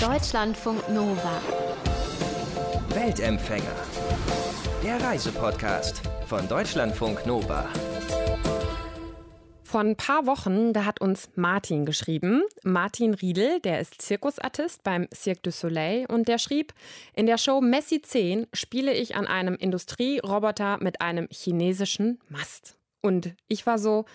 Deutschlandfunk Nova. Weltempfänger. Der Reisepodcast von Deutschlandfunk Nova. Vor ein paar Wochen, da hat uns Martin geschrieben. Martin Riedel, der ist Zirkusartist beim Cirque du Soleil und der schrieb, in der Show Messi 10 spiele ich an einem Industrieroboter mit einem chinesischen Mast. Und ich war so,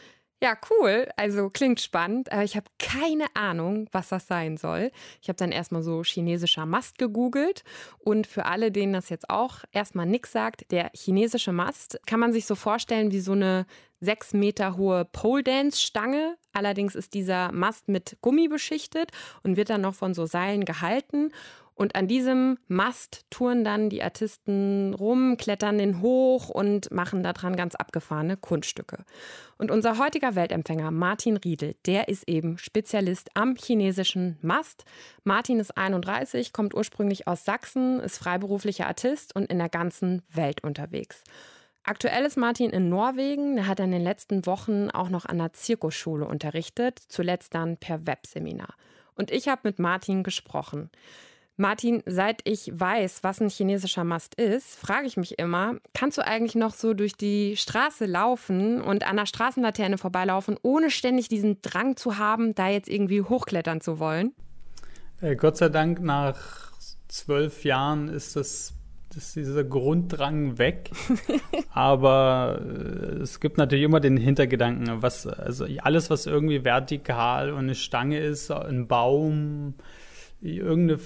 ja, cool. Also klingt spannend, aber ich habe keine Ahnung, was das sein soll. Ich habe dann erstmal so chinesischer Mast gegoogelt und für alle, denen das jetzt auch erstmal nichts sagt, der chinesische Mast kann man sich so vorstellen wie so eine sechs Meter hohe Pole Dance Stange. Allerdings ist dieser Mast mit Gummi beschichtet und wird dann noch von so Seilen gehalten. Und an diesem Mast touren dann die Artisten rum, klettern den hoch und machen daran ganz abgefahrene Kunststücke. Und unser heutiger Weltempfänger Martin Riedel, der ist eben Spezialist am chinesischen Mast. Martin ist 31, kommt ursprünglich aus Sachsen, ist freiberuflicher Artist und in der ganzen Welt unterwegs. Aktuell ist Martin in Norwegen. Er hat in den letzten Wochen auch noch an der Zirkusschule unterrichtet, zuletzt dann per Webseminar. Und ich habe mit Martin gesprochen. Martin, seit ich weiß, was ein chinesischer Mast ist, frage ich mich immer, kannst du eigentlich noch so durch die Straße laufen und an der Straßenlaterne vorbeilaufen, ohne ständig diesen Drang zu haben, da jetzt irgendwie hochklettern zu wollen? Äh, Gott sei Dank, nach zwölf Jahren ist das, das dieser Grunddrang weg. Aber äh, es gibt natürlich immer den Hintergedanken, was, also alles, was irgendwie vertikal und eine Stange ist, ein Baum, irgendeine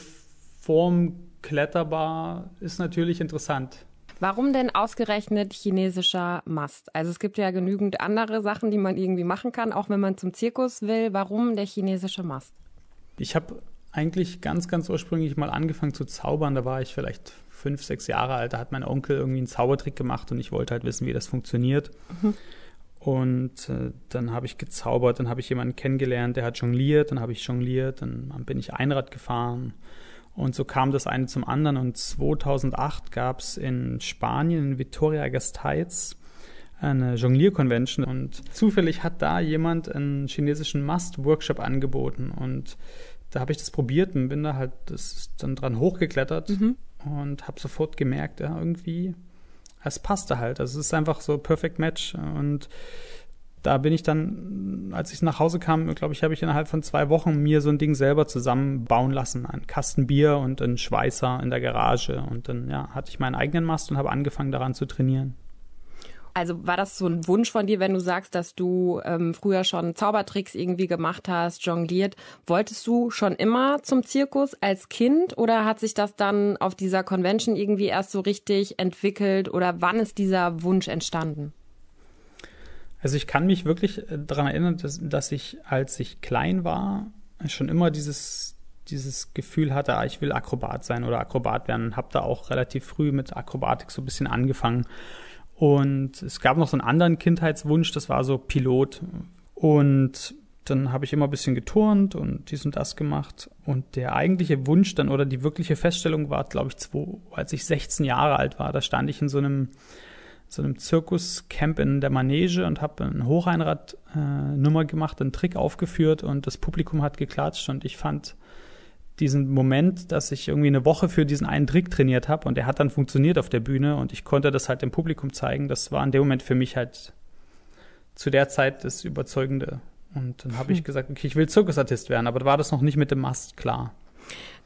Form kletterbar ist natürlich interessant. Warum denn ausgerechnet chinesischer Mast? Also es gibt ja genügend andere Sachen, die man irgendwie machen kann, auch wenn man zum Zirkus will. Warum der chinesische Mast? Ich habe eigentlich ganz, ganz ursprünglich mal angefangen zu zaubern. Da war ich vielleicht fünf, sechs Jahre alt. Da hat mein Onkel irgendwie einen Zaubertrick gemacht und ich wollte halt wissen, wie das funktioniert. Mhm. Und äh, dann habe ich gezaubert, dann habe ich jemanden kennengelernt, der hat jongliert, dann habe ich jongliert, dann bin ich Einrad gefahren und so kam das eine zum anderen. Und 2008 gab es in Spanien, in Vitoria-Gasteiz, eine Jonglier-Convention. Und zufällig hat da jemand einen chinesischen Mast-Workshop angeboten. Und da habe ich das probiert und bin da halt dann dran hochgeklettert mhm. und habe sofort gemerkt, ja, irgendwie, es passte halt. Also es ist einfach so Perfect Match. Und da bin ich dann, als ich nach Hause kam, glaube ich, habe ich innerhalb von zwei Wochen mir so ein Ding selber zusammenbauen lassen. Ein Kasten Bier und ein Schweißer in der Garage. Und dann ja, hatte ich meinen eigenen Mast und habe angefangen daran zu trainieren. Also war das so ein Wunsch von dir, wenn du sagst, dass du ähm, früher schon Zaubertricks irgendwie gemacht hast, jongliert? Wolltest du schon immer zum Zirkus als Kind oder hat sich das dann auf dieser Convention irgendwie erst so richtig entwickelt oder wann ist dieser Wunsch entstanden? Also ich kann mich wirklich äh, daran erinnern, dass, dass ich, als ich klein war, schon immer dieses, dieses Gefühl hatte, ah, ich will Akrobat sein oder Akrobat werden. Habe da auch relativ früh mit Akrobatik so ein bisschen angefangen. Und es gab noch so einen anderen Kindheitswunsch, das war so Pilot. Und dann habe ich immer ein bisschen geturnt und dies und das gemacht. Und der eigentliche Wunsch dann oder die wirkliche Feststellung war, glaube ich, zwei, als ich 16 Jahre alt war. Da stand ich in so einem so einem Zirkuscamp in der Manege und habe eine Hocheinrad-Nummer äh, gemacht, einen Trick aufgeführt und das Publikum hat geklatscht und ich fand diesen Moment, dass ich irgendwie eine Woche für diesen einen Trick trainiert habe und der hat dann funktioniert auf der Bühne und ich konnte das halt dem Publikum zeigen, das war in dem Moment für mich halt zu der Zeit das Überzeugende. Und dann habe ich hm. gesagt, okay, ich will Zirkusartist werden, aber da war das noch nicht mit dem Mast klar.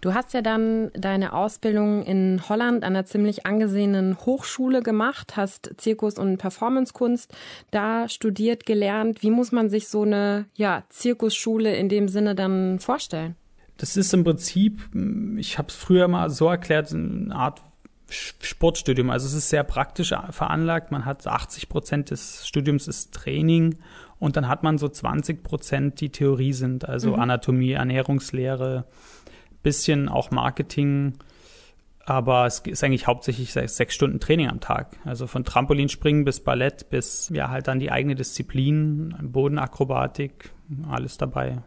Du hast ja dann deine Ausbildung in Holland an einer ziemlich angesehenen Hochschule gemacht, hast Zirkus- und Performancekunst da studiert, gelernt. Wie muss man sich so eine ja, Zirkusschule in dem Sinne dann vorstellen? Das ist im Prinzip, ich habe es früher mal so erklärt, eine Art Sportstudium. Also es ist sehr praktisch veranlagt. Man hat 80 Prozent des Studiums ist Training und dann hat man so 20 Prozent, die Theorie sind, also mhm. Anatomie, Ernährungslehre, bisschen auch Marketing, aber es ist eigentlich hauptsächlich sechs Stunden Training am Tag. Also von Trampolinspringen bis Ballett bis ja halt dann die eigene Disziplin, Bodenakrobatik, alles dabei.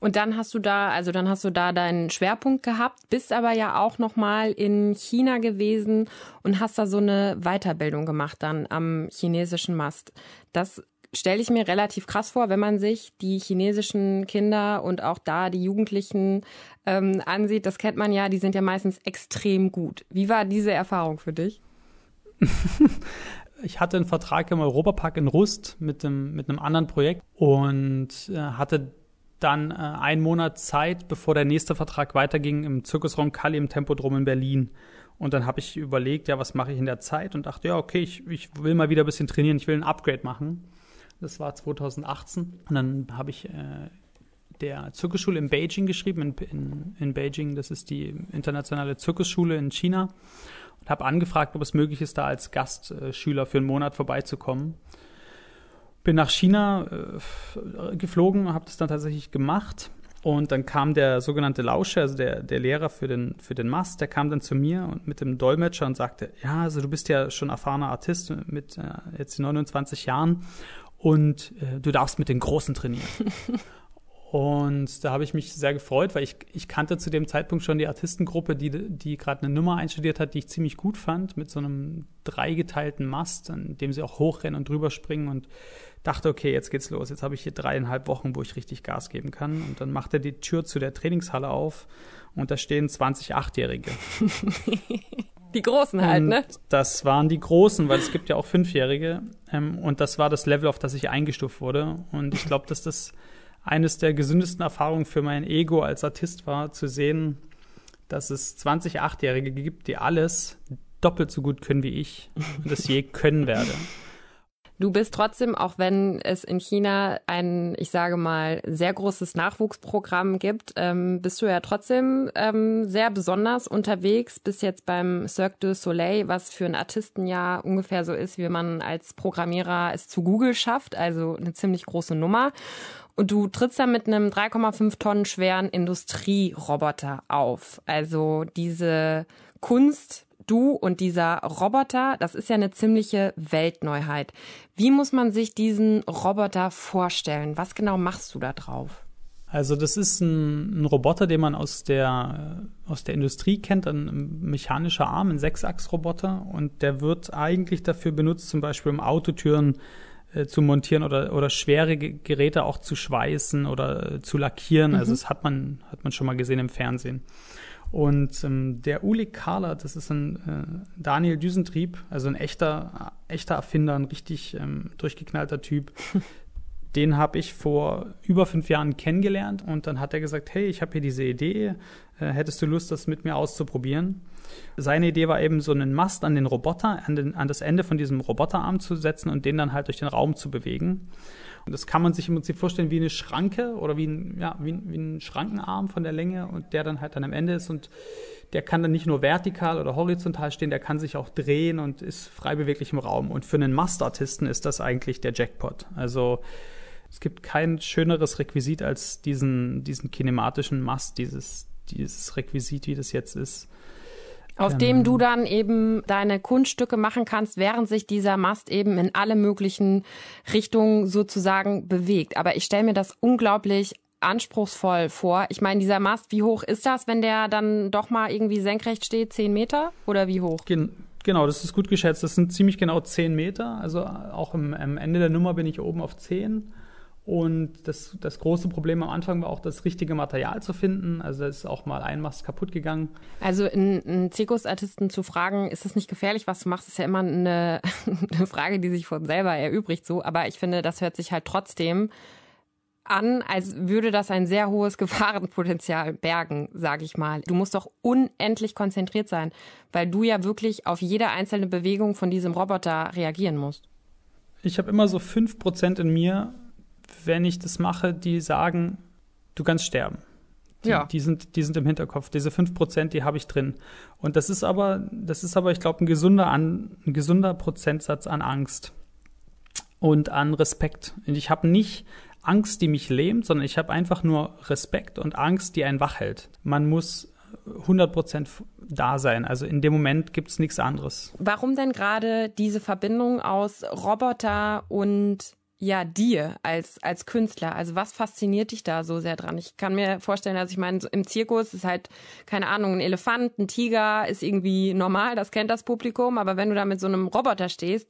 Und dann hast du da, also dann hast du da deinen Schwerpunkt gehabt, bist aber ja auch noch mal in China gewesen und hast da so eine Weiterbildung gemacht dann am chinesischen Mast. Das stelle ich mir relativ krass vor, wenn man sich die chinesischen Kinder und auch da die Jugendlichen ähm, ansieht. Das kennt man ja, die sind ja meistens extrem gut. Wie war diese Erfahrung für dich? ich hatte einen Vertrag im Europapark in Rust mit, dem, mit einem anderen Projekt und äh, hatte dann äh, einen Monat Zeit, bevor der nächste Vertrag weiterging, im Zirkusraum Kalli im Tempodrom in Berlin. Und dann habe ich überlegt, ja, was mache ich in der Zeit? Und dachte, ja, okay, ich, ich will mal wieder ein bisschen trainieren, ich will ein Upgrade machen. Das war 2018. Und dann habe ich äh, der Zirkusschule in Beijing geschrieben, in, in, in Beijing, das ist die internationale Zirkusschule in China. Und habe angefragt, ob es möglich ist, da als Gastschüler für einen Monat vorbeizukommen. Bin nach China äh, geflogen, habe das dann tatsächlich gemacht und dann kam der sogenannte Lauscher, also der, der Lehrer für den, für den Mast, der kam dann zu mir und mit dem Dolmetscher und sagte, ja, also du bist ja schon erfahrener Artist mit äh, jetzt 29 Jahren und äh, du darfst mit den Großen trainieren. und da habe ich mich sehr gefreut, weil ich, ich kannte zu dem Zeitpunkt schon die Artistengruppe, die, die gerade eine Nummer einstudiert hat, die ich ziemlich gut fand, mit so einem dreigeteilten Mast, an dem sie auch hochrennen und drüber springen und dachte, okay, jetzt geht's los. Jetzt habe ich hier dreieinhalb Wochen, wo ich richtig Gas geben kann. Und dann macht er die Tür zu der Trainingshalle auf und da stehen 20 Achtjährige. Die Großen halt, ne? Das waren die Großen, weil es gibt ja auch Fünfjährige. Ähm, und das war das Level, auf das ich eingestuft wurde. Und ich glaube, dass das eines der gesündesten Erfahrungen für mein Ego als Artist war, zu sehen, dass es 20 Achtjährige gibt, die alles doppelt so gut können wie ich und das je können werde. Du bist trotzdem, auch wenn es in China ein, ich sage mal, sehr großes Nachwuchsprogramm gibt, ähm, bist du ja trotzdem ähm, sehr besonders unterwegs. Bis jetzt beim Cirque du Soleil, was für einen Artisten ja ungefähr so ist, wie man als Programmierer es zu Google schafft. Also eine ziemlich große Nummer. Und du trittst da mit einem 3,5 Tonnen schweren Industrieroboter auf. Also diese Kunst du und dieser Roboter, das ist ja eine ziemliche Weltneuheit. Wie muss man sich diesen Roboter vorstellen? Was genau machst du da drauf? Also das ist ein, ein, Roboter, den man aus der, aus der Industrie kennt, ein mechanischer Arm, ein Sechsachsroboter. Und der wird eigentlich dafür benutzt, zum Beispiel um Autotüren äh, zu montieren oder, oder schwere Geräte auch zu schweißen oder äh, zu lackieren. Also mhm. Also das hat man, hat man schon mal gesehen im Fernsehen. Und ähm, der Uli Kahler, das ist ein äh, Daniel Düsentrieb, also ein echter, echter Erfinder, ein richtig ähm, durchgeknallter Typ. Den habe ich vor über fünf Jahren kennengelernt und dann hat er gesagt, hey, ich habe hier diese Idee, äh, hättest du Lust, das mit mir auszuprobieren? Seine Idee war eben so einen Mast an den Roboter, an, den, an das Ende von diesem Roboterarm zu setzen und den dann halt durch den Raum zu bewegen. Und das kann man sich im Prinzip vorstellen wie eine Schranke oder wie ein, ja, wie, wie ein Schrankenarm von der Länge und der dann halt dann am Ende ist und der kann dann nicht nur vertikal oder horizontal stehen, der kann sich auch drehen und ist frei beweglich im Raum. Und für einen Mastartisten ist das eigentlich der Jackpot. Also es gibt kein schöneres Requisit als diesen, diesen kinematischen Mast, dieses, dieses Requisit, wie das jetzt ist. Auf ähm, dem du dann eben deine Kunststücke machen kannst, während sich dieser Mast eben in alle möglichen Richtungen sozusagen bewegt. Aber ich stelle mir das unglaublich anspruchsvoll vor. Ich meine, dieser Mast, wie hoch ist das, wenn der dann doch mal irgendwie senkrecht steht? Zehn Meter oder wie hoch? Gen genau, das ist gut geschätzt. Das sind ziemlich genau zehn Meter. Also auch am Ende der Nummer bin ich oben auf zehn. Und das, das große Problem am Anfang war auch, das richtige Material zu finden. Also da ist auch mal ein Mast kaputt gegangen. Also einen Zirkusartisten zu fragen, ist das nicht gefährlich, was du machst, ist ja immer eine, eine Frage, die sich von selber erübrigt so. Aber ich finde, das hört sich halt trotzdem an, als würde das ein sehr hohes Gefahrenpotenzial bergen, sage ich mal. Du musst doch unendlich konzentriert sein, weil du ja wirklich auf jede einzelne Bewegung von diesem Roboter reagieren musst. Ich habe immer so fünf Prozent in mir, wenn ich das mache, die sagen, du kannst sterben. Die, ja. die, sind, die sind im Hinterkopf. Diese 5%, die habe ich drin. Und das ist aber, das ist aber, ich glaube, ein gesunder, an, ein gesunder Prozentsatz an Angst und an Respekt. Und ich habe nicht Angst, die mich lähmt, sondern ich habe einfach nur Respekt und Angst, die einen wach hält. Man muss 100% da sein. Also in dem Moment gibt es nichts anderes. Warum denn gerade diese Verbindung aus Roboter und ja dir als, als Künstler? Also was fasziniert dich da so sehr dran? Ich kann mir vorstellen, dass ich meine, im Zirkus ist halt, keine Ahnung, ein Elefant, ein Tiger ist irgendwie normal, das kennt das Publikum, aber wenn du da mit so einem Roboter stehst,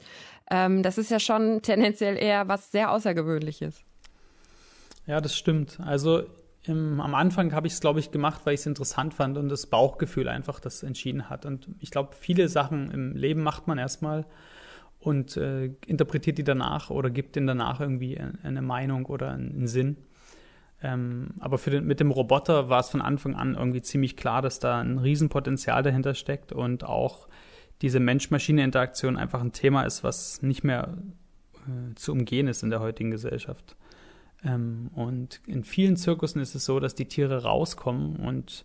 ähm, das ist ja schon tendenziell eher was sehr Außergewöhnliches. Ja, das stimmt. Also im, am Anfang habe ich es, glaube ich, gemacht, weil ich es interessant fand und das Bauchgefühl einfach das entschieden hat. Und ich glaube, viele Sachen im Leben macht man erstmal und äh, interpretiert die danach oder gibt ihnen danach irgendwie eine Meinung oder einen Sinn. Ähm, aber für den, mit dem Roboter war es von Anfang an irgendwie ziemlich klar, dass da ein Riesenpotenzial dahinter steckt und auch diese Mensch-Maschine-Interaktion einfach ein Thema ist, was nicht mehr äh, zu umgehen ist in der heutigen Gesellschaft. Ähm, und in vielen Zirkussen ist es so, dass die Tiere rauskommen und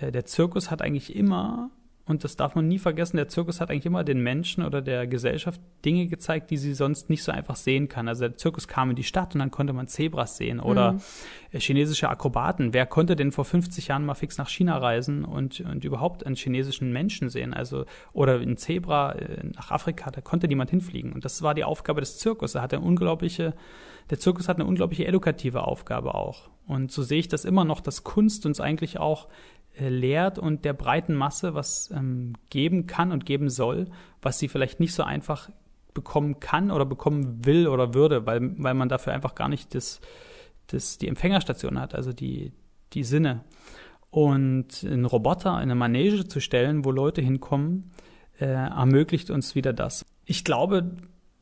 äh, der Zirkus hat eigentlich immer und das darf man nie vergessen, der Zirkus hat eigentlich immer den Menschen oder der Gesellschaft Dinge gezeigt, die sie sonst nicht so einfach sehen kann. Also der Zirkus kam in die Stadt und dann konnte man Zebras sehen oder mhm. Äh, chinesische Akrobaten. Wer konnte denn vor 50 Jahren mal fix nach China reisen und, und überhaupt einen chinesischen Menschen sehen? Also, oder ein Zebra äh, nach Afrika, da konnte niemand hinfliegen. Und das war die Aufgabe des Zirkus. Er hat eine unglaubliche, der Zirkus hat eine unglaubliche edukative Aufgabe auch. Und so sehe ich das immer noch, dass Kunst uns eigentlich auch lehrt und der breiten Masse was ähm, geben kann und geben soll, was sie vielleicht nicht so einfach bekommen kann oder bekommen will oder würde, weil, weil man dafür einfach gar nicht das, das, die Empfängerstation hat, also die, die Sinne. Und einen Roboter in eine Manege zu stellen, wo Leute hinkommen, äh, ermöglicht uns wieder das. Ich glaube,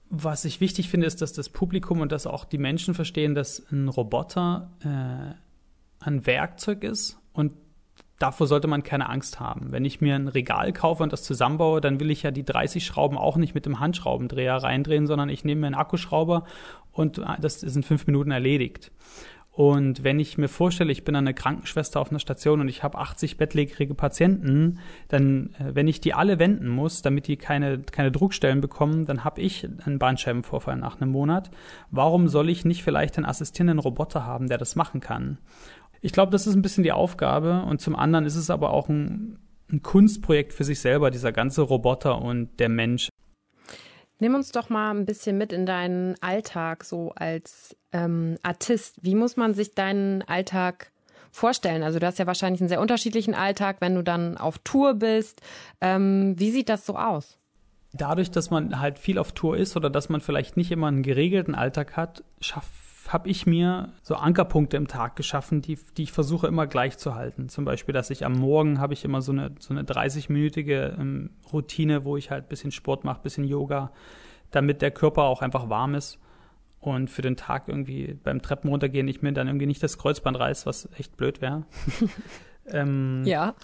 was ich wichtig finde, ist, dass das Publikum und dass auch die Menschen verstehen, dass ein Roboter äh, ein Werkzeug ist und davor sollte man keine Angst haben. Wenn ich mir ein Regal kaufe und das zusammenbaue, dann will ich ja die 30 Schrauben auch nicht mit dem Handschraubendreher reindrehen, sondern ich nehme mir einen Akkuschrauber und äh, das ist in fünf Minuten erledigt. Und wenn ich mir vorstelle, ich bin eine Krankenschwester auf einer Station und ich habe 80 bettlägerige Patienten, dann, äh, wenn ich die alle wenden muss, damit die keine, keine Druckstellen bekommen, dann habe ich einen Bandscheibenvorfall nach einem Monat. Warum soll ich nicht vielleicht einen assistierenden Roboter haben, der das machen kann? Ich glaube, das ist ein bisschen die Aufgabe und zum anderen ist es aber auch ein, ein Kunstprojekt für sich selber, dieser ganze Roboter und der Mensch. Nimm uns doch mal ein bisschen mit in deinen Alltag, so als ähm, Artist. Wie muss man sich deinen Alltag vorstellen? Also du hast ja wahrscheinlich einen sehr unterschiedlichen Alltag, wenn du dann auf Tour bist. Ähm, wie sieht das so aus? Dadurch, dass man halt viel auf Tour ist oder dass man vielleicht nicht immer einen geregelten Alltag hat, schafft habe ich mir so Ankerpunkte im Tag geschaffen, die, die ich versuche immer gleich zu halten. Zum Beispiel, dass ich am Morgen habe ich immer so eine, so eine 30-minütige ähm, Routine, wo ich halt ein bisschen Sport mache, ein bisschen Yoga, damit der Körper auch einfach warm ist und für den Tag irgendwie beim Treppen runtergehen ich mir dann irgendwie nicht das Kreuzband reiß, was echt blöd wäre. ähm, ja.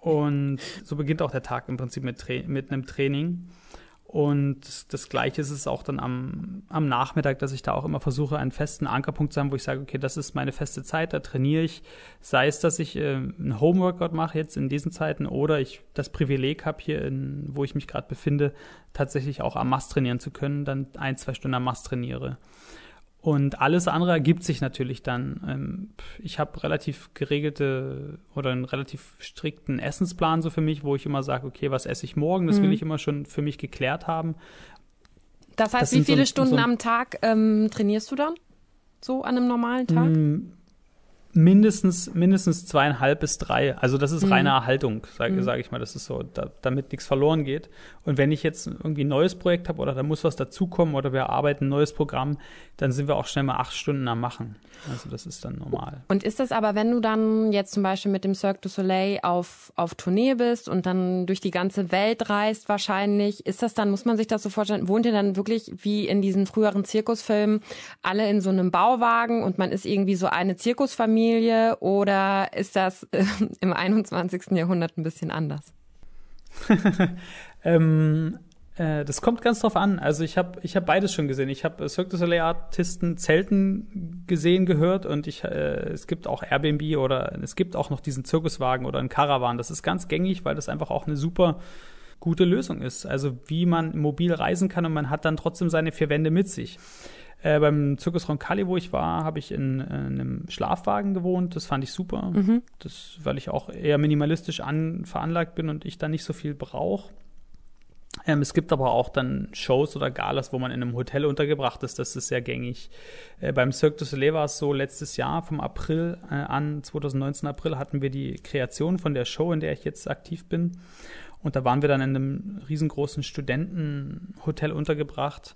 und so beginnt auch der Tag im Prinzip mit, mit einem Training. Und das Gleiche ist es auch dann am, am Nachmittag, dass ich da auch immer versuche, einen festen Ankerpunkt zu haben, wo ich sage, okay, das ist meine feste Zeit, da trainiere ich. Sei es, dass ich äh, einen Homeworkout mache jetzt in diesen Zeiten oder ich das Privileg habe hier, in, wo ich mich gerade befinde, tatsächlich auch am Mast trainieren zu können, dann ein, zwei Stunden am Mast trainiere. Und alles andere ergibt sich natürlich dann. Ähm, ich habe relativ geregelte oder einen relativ strikten Essensplan so für mich, wo ich immer sage, okay, was esse ich morgen? Das mhm. will ich immer schon für mich geklärt haben. Das heißt, das wie viele so, Stunden so am Tag ähm, trainierst du dann? So an einem normalen Tag? Mindestens, mindestens zweieinhalb bis drei. Also das ist mhm. reine Erhaltung, sage mhm. sag ich mal. Das ist so, da, damit nichts verloren geht. Und wenn ich jetzt irgendwie ein neues Projekt habe oder da muss was dazukommen oder wir arbeiten ein neues Programm, dann sind wir auch schnell mal acht Stunden am Machen. Also das ist dann normal. Und ist das aber, wenn du dann jetzt zum Beispiel mit dem Cirque du Soleil auf, auf Tournee bist und dann durch die ganze Welt reist wahrscheinlich, ist das dann, muss man sich das so vorstellen, wohnt ihr dann wirklich wie in diesen früheren Zirkusfilmen alle in so einem Bauwagen und man ist irgendwie so eine Zirkusfamilie oder ist das äh, im 21. Jahrhundert ein bisschen anders? ähm, äh, das kommt ganz drauf an. Also ich habe ich hab beides schon gesehen. Ich habe Cirque du Soleil Artisten Zelten gesehen, gehört und ich, äh, es gibt auch Airbnb oder es gibt auch noch diesen Zirkuswagen oder einen Caravan. Das ist ganz gängig, weil das einfach auch eine super gute Lösung ist. Also wie man mobil reisen kann und man hat dann trotzdem seine vier Wände mit sich. Äh, beim Zirkus Roncalli, wo ich war, habe ich in, in, einem Schlafwagen gewohnt. Das fand ich super. Mhm. Das, weil ich auch eher minimalistisch an, veranlagt bin und ich da nicht so viel brauche. Ähm, es gibt aber auch dann Shows oder Galas, wo man in einem Hotel untergebracht ist. Das ist sehr gängig. Äh, beim Cirque du Soleil war es so, letztes Jahr vom April äh, an, 2019 April, hatten wir die Kreation von der Show, in der ich jetzt aktiv bin. Und da waren wir dann in einem riesengroßen Studentenhotel untergebracht.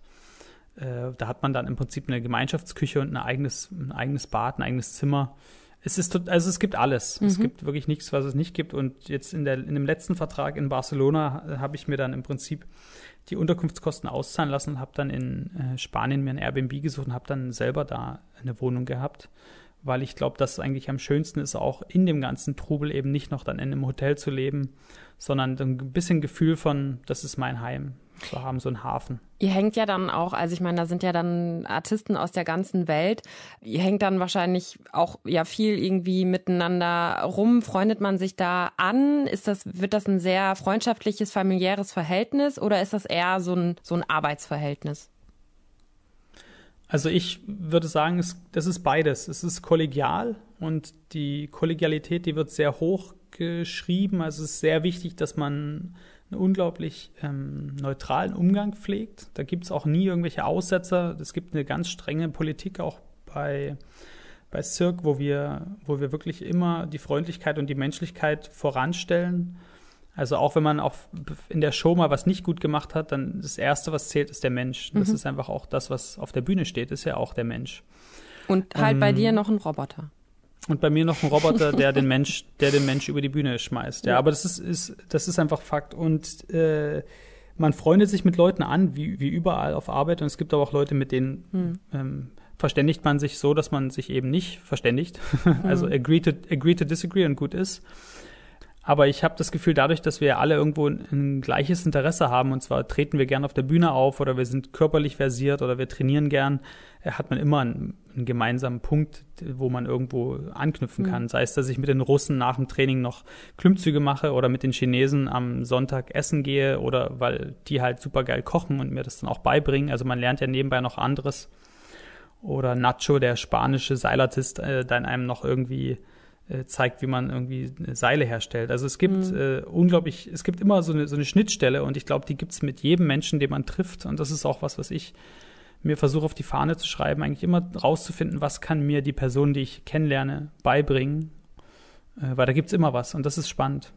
Äh, da hat man dann im Prinzip eine Gemeinschaftsküche und ein eigenes, ein eigenes Bad, ein eigenes Zimmer. Es ist, also es gibt alles. Mhm. Es gibt wirklich nichts, was es nicht gibt. Und jetzt in, der, in dem letzten Vertrag in Barcelona habe ich mir dann im Prinzip die Unterkunftskosten auszahlen lassen und habe dann in äh, Spanien mir ein Airbnb gesucht und habe dann selber da eine Wohnung gehabt, weil ich glaube, dass es eigentlich am schönsten ist, auch in dem ganzen Trubel eben nicht noch dann in einem Hotel zu leben, sondern ein bisschen Gefühl von, das ist mein Heim zu haben, so einen Hafen. Ihr hängt ja dann auch, also ich meine, da sind ja dann Artisten aus der ganzen Welt. Ihr hängt dann wahrscheinlich auch ja viel irgendwie miteinander rum. Freundet man sich da an? Ist das, wird das ein sehr freundschaftliches, familiäres Verhältnis oder ist das eher so ein, so ein Arbeitsverhältnis? Also ich würde sagen, es, das ist beides. Es ist kollegial und die Kollegialität, die wird sehr hoch geschrieben. Also es ist sehr wichtig, dass man einen unglaublich ähm, neutralen Umgang pflegt. Da gibt es auch nie irgendwelche Aussetzer. Es gibt eine ganz strenge Politik auch bei, bei Cirque, wo wir, wo wir wirklich immer die Freundlichkeit und die Menschlichkeit voranstellen. Also auch wenn man auch in der Show mal was nicht gut gemacht hat, dann das Erste, was zählt, ist der Mensch. Das mhm. ist einfach auch das, was auf der Bühne steht, ist ja auch der Mensch. Und halt ähm, bei dir noch ein Roboter. Und bei mir noch ein Roboter, der den Mensch, der den Mensch über die Bühne schmeißt. Ja, aber das ist, ist, das ist einfach Fakt. Und äh, man freundet sich mit Leuten an, wie, wie überall auf Arbeit. Und es gibt aber auch Leute, mit denen hm. ähm, verständigt man sich so, dass man sich eben nicht verständigt. also hm. agree to, agree to disagree und gut ist. Aber ich habe das Gefühl, dadurch, dass wir alle irgendwo ein, ein, gleiches Interesse haben, und zwar treten wir gern auf der Bühne auf oder wir sind körperlich versiert oder wir trainieren gern, äh, hat man immer einen, einen gemeinsamen Punkt, wo man irgendwo anknüpfen kann. Mhm. Sei es, dass ich mit den Russen nach dem Training noch Klimmzüge mache oder mit den Chinesen am Sonntag essen gehe oder weil die halt super geil kochen und mir das dann auch beibringen. Also man lernt ja nebenbei noch anderes. Oder Nacho, der spanische Seilartist, äh, dann einem noch irgendwie äh, zeigt, wie man irgendwie Seile herstellt. Also es gibt mhm. äh, unglaublich, es gibt immer so eine, so eine Schnittstelle und ich glaube, die gibt es mit jedem Menschen, den man trifft. Und das ist auch was, was ich mir versuche auf die Fahne zu schreiben, eigentlich immer rauszufinden, was kann mir die Person, die ich kennenlerne, beibringen. Äh, weil da gibt es immer was und das ist spannend.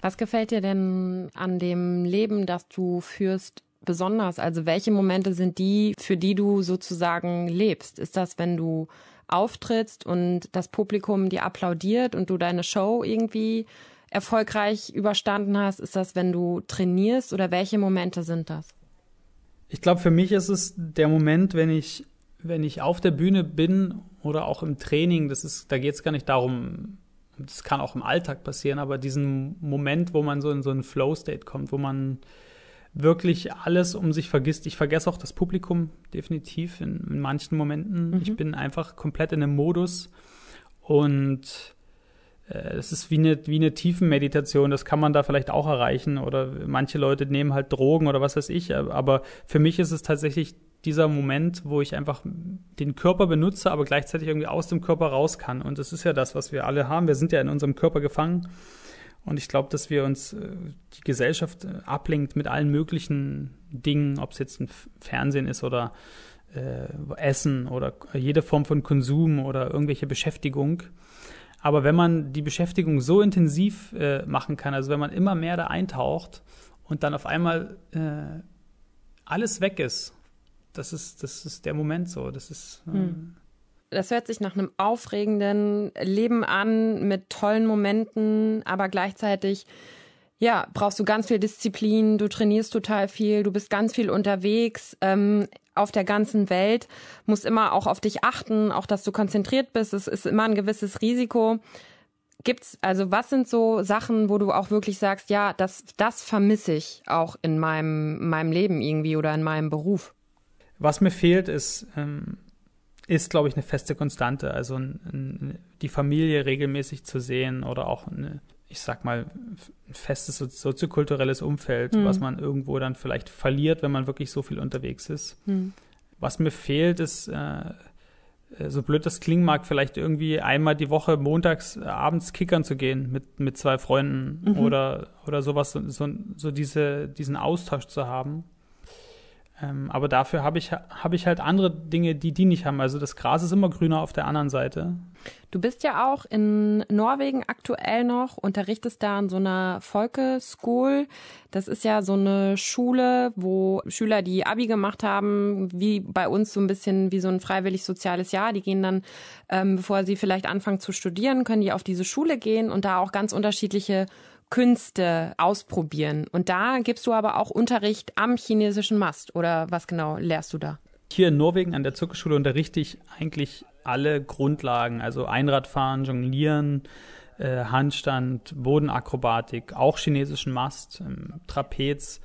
Was gefällt dir denn an dem Leben, das du führst, besonders? Also welche Momente sind die, für die du sozusagen lebst? Ist das, wenn du auftrittst und das Publikum dir applaudiert und du deine Show irgendwie erfolgreich überstanden hast? Ist das, wenn du trainierst oder welche Momente sind das? Ich glaube, für mich ist es der Moment, wenn ich, wenn ich auf der Bühne bin oder auch im Training, das ist, da geht es gar nicht darum, das kann auch im Alltag passieren, aber diesen Moment, wo man so in so einen Flow-State kommt, wo man wirklich alles um sich vergisst. Ich vergesse auch das Publikum definitiv in, in manchen Momenten. Mhm. Ich bin einfach komplett in einem Modus und es ist wie eine, wie eine Tiefenmeditation, das kann man da vielleicht auch erreichen oder manche Leute nehmen halt Drogen oder was weiß ich, aber für mich ist es tatsächlich dieser Moment, wo ich einfach den Körper benutze, aber gleichzeitig irgendwie aus dem Körper raus kann. Und das ist ja das, was wir alle haben, wir sind ja in unserem Körper gefangen. Und ich glaube, dass wir uns äh, die Gesellschaft äh, ablenkt mit allen möglichen Dingen, ob es jetzt ein Fernsehen ist oder äh, Essen oder jede Form von Konsum oder irgendwelche Beschäftigung aber wenn man die Beschäftigung so intensiv äh, machen kann, also wenn man immer mehr da eintaucht und dann auf einmal äh, alles weg ist, das ist, das ist der Moment so. Das ist. Äh, hm. Das hört sich nach einem aufregenden Leben an, mit tollen Momenten, aber gleichzeitig ja, brauchst du ganz viel Disziplin, du trainierst total viel, du bist ganz viel unterwegs ähm, auf der ganzen Welt, musst immer auch auf dich achten, auch dass du konzentriert bist. Es ist immer ein gewisses Risiko. Gibt's, also was sind so Sachen, wo du auch wirklich sagst, ja, das, das vermisse ich auch in meinem, meinem Leben irgendwie oder in meinem Beruf? Was mir fehlt, ist, ähm, ist, glaube ich, eine feste Konstante. Also die Familie regelmäßig zu sehen oder auch eine, ich sag mal, ein festes soziokulturelles Umfeld, mhm. was man irgendwo dann vielleicht verliert, wenn man wirklich so viel unterwegs ist. Mhm. Was mir fehlt, ist äh, äh, so blöd das klingen mag, vielleicht irgendwie einmal die Woche montags äh, abends kickern zu gehen mit, mit zwei Freunden mhm. oder, oder sowas, so, so, so diese, diesen Austausch zu haben. Ähm, aber dafür habe ich, hab ich halt andere Dinge, die die nicht haben. Also das Gras ist immer grüner auf der anderen Seite. Du bist ja auch in Norwegen aktuell noch, unterrichtest da an so einer Folkeschool. Das ist ja so eine Schule, wo Schüler, die Abi gemacht haben, wie bei uns so ein bisschen wie so ein freiwillig soziales Jahr, die gehen dann, ähm, bevor sie vielleicht anfangen zu studieren, können die auf diese Schule gehen und da auch ganz unterschiedliche Künste ausprobieren. Und da gibst du aber auch Unterricht am chinesischen Mast. Oder was genau lehrst du da? Hier in Norwegen an der Zirkusschule unterrichte ich eigentlich alle Grundlagen, also Einradfahren, Jonglieren, äh, Handstand, Bodenakrobatik, auch chinesischen Mast, ähm, Trapez,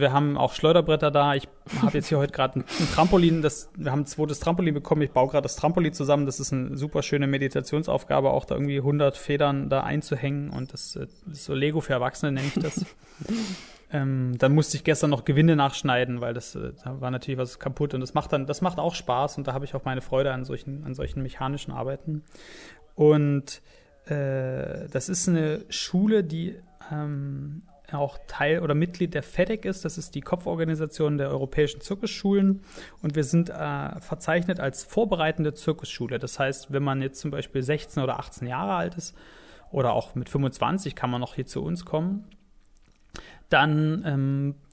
wir haben auch Schleuderbretter da. Ich habe jetzt hier heute gerade ein, ein, Trampolin. Das, wir haben ein zweites Trampolin bekommen. Ich baue gerade das Trampolin zusammen. Das ist eine super schöne Meditationsaufgabe, auch da irgendwie 100 Federn da einzuhängen. Und das, das ist so Lego für Erwachsene, nenne ich das. ähm, dann musste ich gestern noch Gewinde nachschneiden, weil das äh, da war natürlich was kaputt. Und das macht dann, das macht auch Spaß. Und da habe ich auch meine Freude an solchen, an solchen mechanischen Arbeiten. Und äh, das ist eine Schule, die ähm, auch Teil oder Mitglied der FEDEC ist. Das ist die Kopforganisation der europäischen Zirkusschulen. Und wir sind äh, verzeichnet als vorbereitende Zirkusschule. Das heißt, wenn man jetzt zum Beispiel 16 oder 18 Jahre alt ist oder auch mit 25 kann man noch hier zu uns kommen, dann ähm, äh,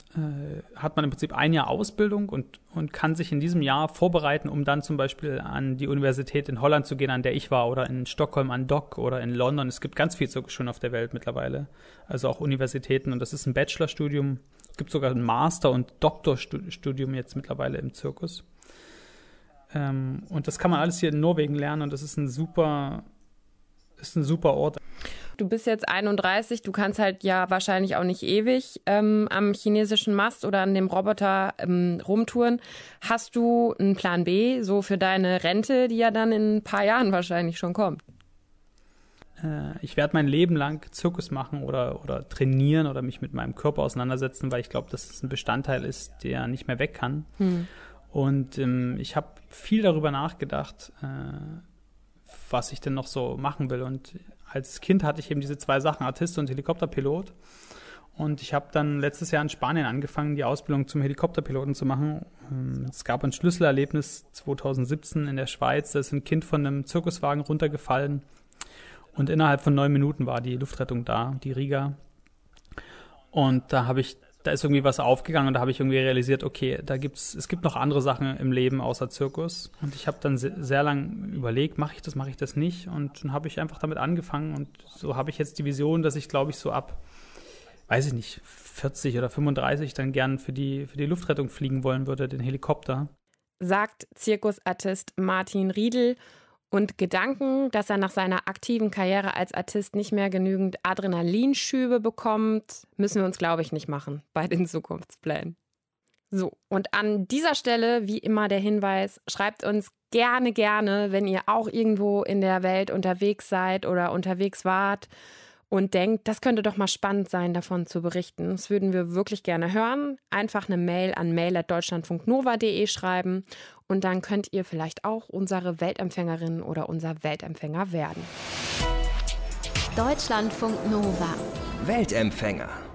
hat man im Prinzip ein Jahr Ausbildung und, und kann sich in diesem Jahr vorbereiten, um dann zum Beispiel an die Universität in Holland zu gehen, an der ich war, oder in Stockholm an Dock oder in London. Es gibt ganz viel schon auf der Welt mittlerweile. Also auch Universitäten und das ist ein Bachelorstudium. Es gibt sogar ein Master- und Doktorstudium jetzt mittlerweile im Zirkus. Ähm, und das kann man alles hier in Norwegen lernen und das ist ein super, ist ein super Ort du bist jetzt 31, du kannst halt ja wahrscheinlich auch nicht ewig ähm, am chinesischen Mast oder an dem Roboter ähm, rumtouren. Hast du einen Plan B, so für deine Rente, die ja dann in ein paar Jahren wahrscheinlich schon kommt? Äh, ich werde mein Leben lang Zirkus machen oder, oder trainieren oder mich mit meinem Körper auseinandersetzen, weil ich glaube, dass es ein Bestandteil ist, der nicht mehr weg kann. Hm. Und ähm, ich habe viel darüber nachgedacht, äh, was ich denn noch so machen will. Und als Kind hatte ich eben diese zwei Sachen, Artist und Helikopterpilot. Und ich habe dann letztes Jahr in Spanien angefangen, die Ausbildung zum Helikopterpiloten zu machen. Ähm, es gab ein Schlüsselerlebnis 2017 in der Schweiz. Da ist ein Kind von einem Zirkuswagen runtergefallen. Und innerhalb von neun Minuten war die Luftrettung da, die Riga. Und da habe ich da ist irgendwie was aufgegangen und da habe ich irgendwie realisiert, okay, da gibt's, es gibt noch andere Sachen im Leben außer Zirkus. Und ich habe dann sehr, sehr lang überlegt, mache ich das, mache ich das nicht? Und dann habe ich einfach damit angefangen und so habe ich jetzt die Vision, dass ich, glaube ich, so ab, weiß ich nicht, 40 oder 35 dann gern für die, für die Luftrettung fliegen wollen würde, den Helikopter. Sagt Zirkusartist Martin Riedel und Gedanken, dass er nach seiner aktiven Karriere als Artist nicht mehr genügend Adrenalinschübe bekommt, müssen wir uns, glaube ich, nicht machen bei den Zukunftsplänen. So, und an dieser Stelle, wie immer, der Hinweis, schreibt uns gerne, gerne, wenn ihr auch irgendwo in der Welt unterwegs seid oder unterwegs wart und denkt, das könnte doch mal spannend sein, davon zu berichten. Das würden wir wirklich gerne hören. Einfach eine Mail an mail.deutschlandfunknova.de schreiben und dann könnt ihr vielleicht auch unsere Weltempfängerin oder unser Weltempfänger werden. Deutschlandfunk Nova. Weltempfänger.